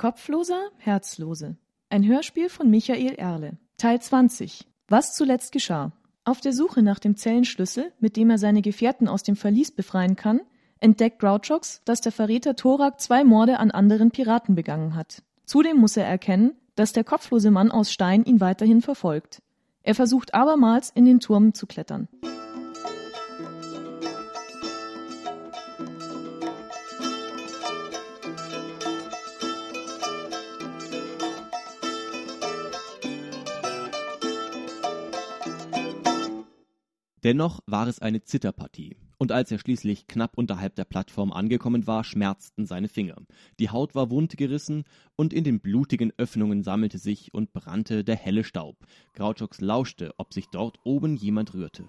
Kopfloser, Herzlose. Ein Hörspiel von Michael Erle. Teil 20. Was zuletzt geschah. Auf der Suche nach dem Zellenschlüssel, mit dem er seine Gefährten aus dem Verlies befreien kann, entdeckt Grouchox, dass der Verräter Thorak zwei Morde an anderen Piraten begangen hat. Zudem muss er erkennen, dass der kopflose Mann aus Stein ihn weiterhin verfolgt. Er versucht abermals in den Turm zu klettern. Dennoch war es eine Zitterpartie, und als er schließlich knapp unterhalb der Plattform angekommen war, schmerzten seine Finger. Die Haut war wund gerissen, und in den blutigen Öffnungen sammelte sich und brannte der helle Staub. Grouchox lauschte, ob sich dort oben jemand rührte.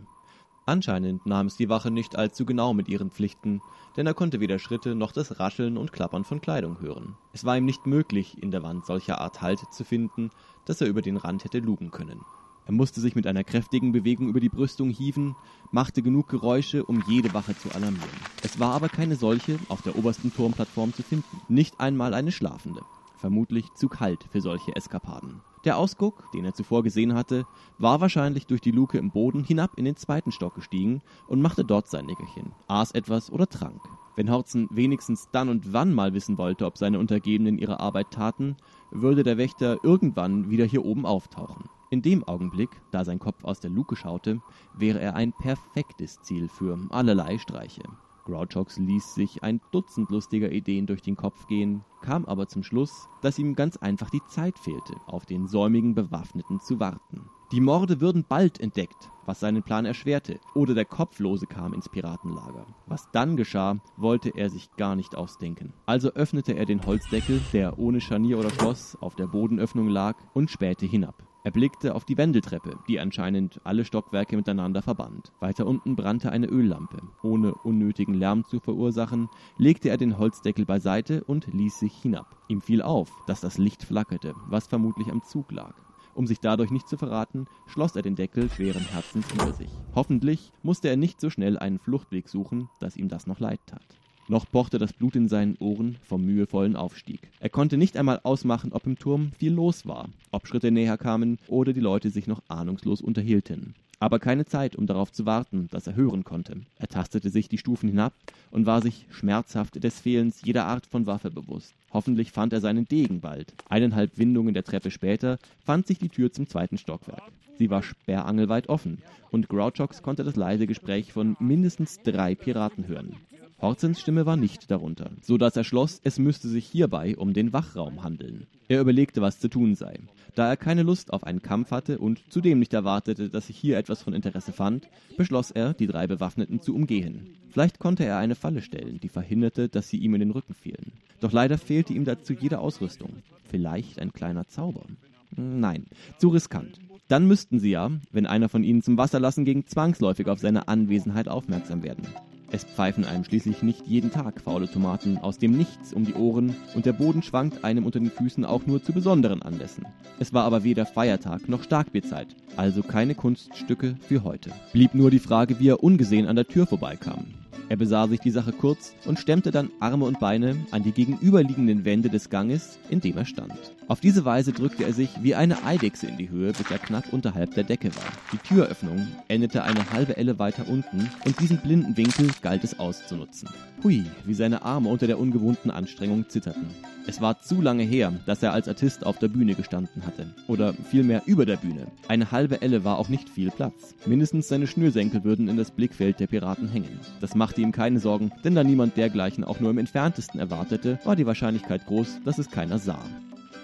Anscheinend nahm es die Wache nicht allzu genau mit ihren Pflichten, denn er konnte weder Schritte noch das Rascheln und Klappern von Kleidung hören. Es war ihm nicht möglich, in der Wand solcher Art Halt zu finden, dass er über den Rand hätte lugen können. Er musste sich mit einer kräftigen Bewegung über die Brüstung hieven, machte genug Geräusche, um jede Wache zu alarmieren. Es war aber keine solche auf der obersten Turmplattform zu finden, nicht einmal eine schlafende. Vermutlich zu kalt für solche Eskapaden. Der Ausguck, den er zuvor gesehen hatte, war wahrscheinlich durch die Luke im Boden hinab in den zweiten Stock gestiegen und machte dort sein Nickerchen, aß etwas oder trank. Wenn Horzen wenigstens dann und wann mal wissen wollte, ob seine Untergebenen ihre Arbeit taten, würde der Wächter irgendwann wieder hier oben auftauchen. In dem Augenblick, da sein Kopf aus der Luke schaute, wäre er ein perfektes Ziel für allerlei Streiche. Grouchox ließ sich ein Dutzend lustiger Ideen durch den Kopf gehen, kam aber zum Schluss, dass ihm ganz einfach die Zeit fehlte, auf den säumigen Bewaffneten zu warten. Die Morde würden bald entdeckt, was seinen Plan erschwerte, oder der Kopflose kam ins Piratenlager. Was dann geschah, wollte er sich gar nicht ausdenken. Also öffnete er den Holzdeckel, der ohne Scharnier oder Schloss auf der Bodenöffnung lag, und spähte hinab. Er blickte auf die Wendeltreppe, die anscheinend alle Stockwerke miteinander verband. Weiter unten brannte eine Öllampe. Ohne unnötigen Lärm zu verursachen, legte er den Holzdeckel beiseite und ließ sich hinab. Ihm fiel auf, dass das Licht flackerte, was vermutlich am Zug lag. Um sich dadurch nicht zu verraten, schloss er den Deckel schweren Herzens über sich. Hoffentlich musste er nicht so schnell einen Fluchtweg suchen, dass ihm das noch leid tat. Noch pochte das Blut in seinen Ohren vom mühevollen Aufstieg. Er konnte nicht einmal ausmachen, ob im Turm viel los war, ob Schritte näher kamen oder die Leute sich noch ahnungslos unterhielten. Aber keine Zeit, um darauf zu warten, dass er hören konnte. Er tastete sich die Stufen hinab und war sich schmerzhaft des Fehlens jeder Art von Waffe bewusst. Hoffentlich fand er seinen Degen bald. Eineinhalb Windungen der Treppe später fand sich die Tür zum zweiten Stockwerk. Sie war sperrangelweit offen und Grouchox konnte das leise Gespräch von mindestens drei Piraten hören. Horzens Stimme war nicht darunter, so dass er schloss, es müsste sich hierbei um den Wachraum handeln. Er überlegte, was zu tun sei. Da er keine Lust auf einen Kampf hatte und zudem nicht erwartete, dass sich hier etwas von Interesse fand, beschloss er, die drei Bewaffneten zu umgehen. Vielleicht konnte er eine Falle stellen, die verhinderte, dass sie ihm in den Rücken fielen. Doch leider fehlte ihm dazu jede Ausrüstung. Vielleicht ein kleiner Zauber. Nein, zu riskant. Dann müssten sie ja, wenn einer von ihnen zum Wasser lassen ging, zwangsläufig auf seine Anwesenheit aufmerksam werden. Es pfeifen einem schließlich nicht jeden Tag faule Tomaten aus dem Nichts um die Ohren und der Boden schwankt einem unter den Füßen auch nur zu besonderen Anlässen. Es war aber weder Feiertag noch Starkbierzeit, also keine Kunststücke für heute. Blieb nur die Frage, wie er ungesehen an der Tür vorbeikam. Er besah sich die Sache kurz und stemmte dann Arme und Beine an die gegenüberliegenden Wände des Ganges, in dem er stand. Auf diese Weise drückte er sich wie eine Eidechse in die Höhe, bis er knapp unterhalb der Decke war. Die Türöffnung endete eine halbe Elle weiter unten und diesen blinden Winkel galt es auszunutzen. Hui, wie seine Arme unter der ungewohnten Anstrengung zitterten. Es war zu lange her, dass er als Artist auf der Bühne gestanden hatte. Oder vielmehr über der Bühne. Eine halbe Elle war auch nicht viel Platz. Mindestens seine Schnürsenkel würden in das Blickfeld der Piraten hängen. Das machte ihm keine Sorgen, denn da niemand dergleichen auch nur im entferntesten erwartete, war die Wahrscheinlichkeit groß, dass es keiner sah.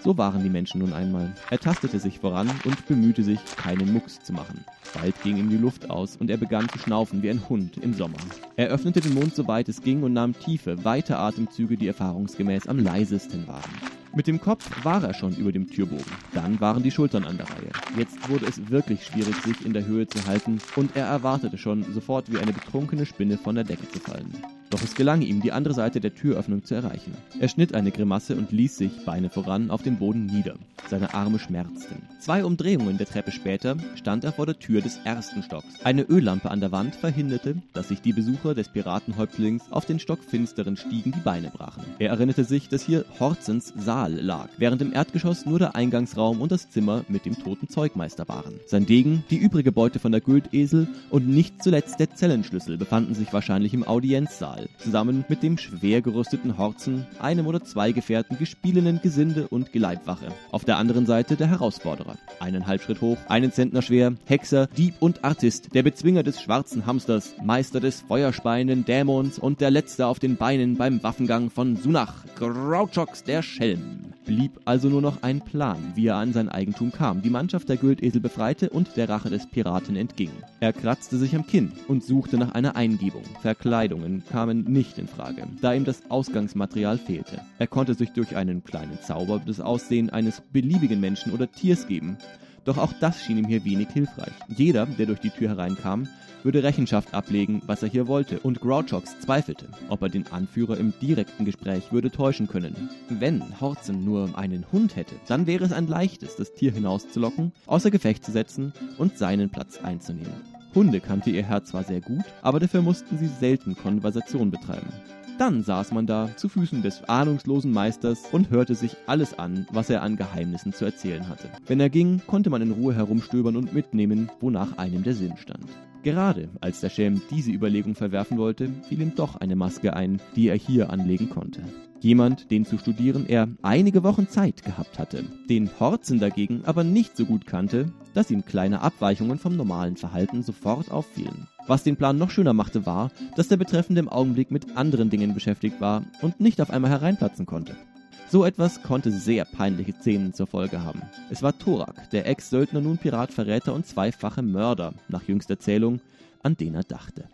So waren die Menschen nun einmal. Er tastete sich voran und bemühte sich, keinen Mucks zu machen. Bald ging ihm die Luft aus und er begann zu schnaufen wie ein Hund im Sommer. Er öffnete den Mund so weit es ging und nahm tiefe, weite Atemzüge, die erfahrungsgemäß am leisesten waren. Mit dem Kopf war er schon über dem Türbogen. Dann waren die Schultern an der Reihe. Jetzt wurde es wirklich schwierig, sich in der Höhe zu halten, und er erwartete schon, sofort wie eine betrunkene Spinne von der Decke zu fallen. Doch es gelang ihm, die andere Seite der Türöffnung zu erreichen. Er schnitt eine Grimasse und ließ sich, Beine voran, auf den Boden nieder. Seine Arme schmerzten. Zwei Umdrehungen der Treppe später stand er vor der Tür des ersten Stocks. Eine Öllampe an der Wand verhinderte, dass sich die Besucher des Piratenhäuptlings auf den stockfinsteren Stiegen die Beine brachen. Er erinnerte sich, dass hier Horzens Saal lag, während im Erdgeschoss nur der Eingangsraum und das Zimmer mit dem toten Zeugmeister waren. Sein Degen, die übrige Beute von der Güldesel und nicht zuletzt der Zellenschlüssel befanden sich wahrscheinlich im Audienzsaal, zusammen mit dem schwer gerüsteten Horzen, einem oder zwei Gefährten, gespielenen Gesinde und Geleibwache. Auf der anderen Seite der Herausforderer. Einen Halbschritt hoch, einen Zentner schwer, Hexer, Dieb und Artist, der Bezwinger des schwarzen Hamsters, Meister des feuerspeienden Dämons und der Letzte auf den Beinen beim Waffengang von Sunach, Grouchox der Schelm. Blieb also nur noch ein Plan, wie er an sein Eigentum kam, die Mannschaft der Güldesel befreite und der Rache des Piraten entging. Er kratzte sich am Kinn und suchte nach einer Eingebung. Verkleidungen kamen nicht in Frage, da ihm das Ausgangsmaterial fehlte. Er konnte sich durch einen kleinen Zauber das Aussehen eines beliebigen Menschen oder Tiers geben, doch auch das schien ihm hier wenig hilfreich. Jeder, der durch die Tür hereinkam, würde Rechenschaft ablegen, was er hier wollte, und Grouchox zweifelte, ob er den Anführer im direkten Gespräch würde täuschen können. Wenn Horzen nur einen Hund hätte, dann wäre es ein leichtes, das Tier hinauszulocken, außer Gefecht zu setzen und seinen Platz einzunehmen. Hunde kannte ihr Herr zwar sehr gut, aber dafür mussten sie selten Konversation betreiben. Dann saß man da zu Füßen des ahnungslosen Meisters und hörte sich alles an, was er an Geheimnissen zu erzählen hatte. Wenn er ging, konnte man in Ruhe herumstöbern und mitnehmen, wonach einem der Sinn stand. Gerade als der Schelm diese Überlegung verwerfen wollte, fiel ihm doch eine Maske ein, die er hier anlegen konnte. Jemand, den zu studieren er einige Wochen Zeit gehabt hatte, den Horzen dagegen aber nicht so gut kannte, dass ihm kleine Abweichungen vom normalen Verhalten sofort auffielen. Was den Plan noch schöner machte, war, dass der Betreffende im Augenblick mit anderen Dingen beschäftigt war und nicht auf einmal hereinplatzen konnte. So etwas konnte sehr peinliche Szenen zur Folge haben. Es war Thorak, der Ex-Söldner, nun Pirat, Verräter und zweifache Mörder, nach jüngster Zählung, an den er dachte.